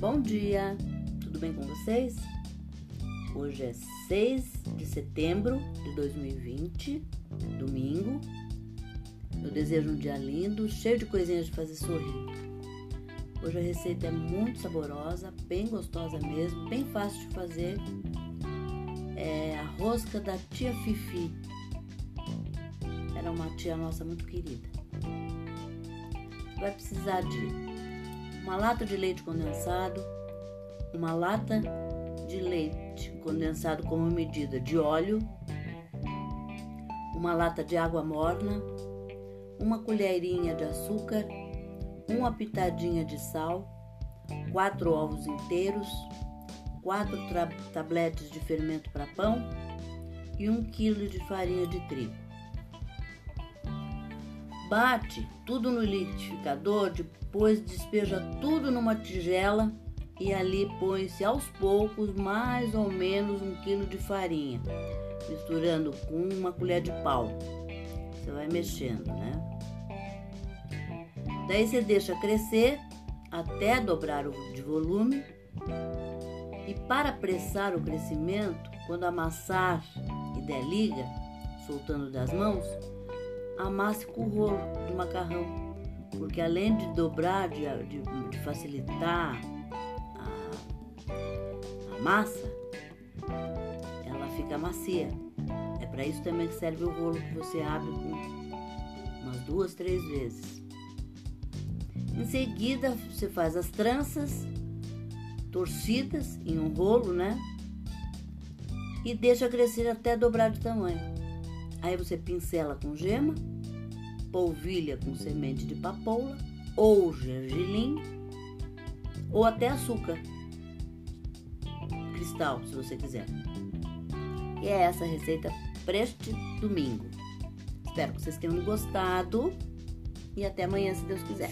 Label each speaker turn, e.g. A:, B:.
A: Bom dia, tudo bem com vocês? Hoje é 6 de setembro de 2020, domingo. Eu desejo um dia lindo, cheio de coisinhas de fazer sorrir. Hoje a receita é muito saborosa, bem gostosa mesmo, bem fácil de fazer. É a rosca da tia Fifi. Era uma tia nossa muito querida. Vai precisar de uma lata de leite condensado, uma lata de leite condensado como medida de óleo, uma lata de água morna, uma colherinha de açúcar, uma pitadinha de sal, quatro ovos inteiros, quatro tabletes de fermento para pão. E um quilo de farinha de trigo. Bate tudo no liquidificador, depois despeja tudo numa tigela e ali põe-se aos poucos mais ou menos um quilo de farinha, misturando com uma colher de pau. Você vai mexendo, né? Daí você deixa crescer até dobrar o de volume. E para apressar o crescimento, quando amassar e der liga, soltando das mãos, amasse com o rolo do macarrão, porque além de dobrar, de, de, de facilitar a, a massa, ela fica macia. É para isso também que serve o rolo que você abre com umas duas, três vezes. Em seguida, você faz as tranças torcidas em um rolo, né? E deixa crescer até dobrar de tamanho. Aí você pincela com gema, polvilha com semente de papoula ou gergelim ou até açúcar cristal, se você quiser. E é essa receita para este domingo. Espero que vocês tenham gostado e até amanhã, se Deus quiser.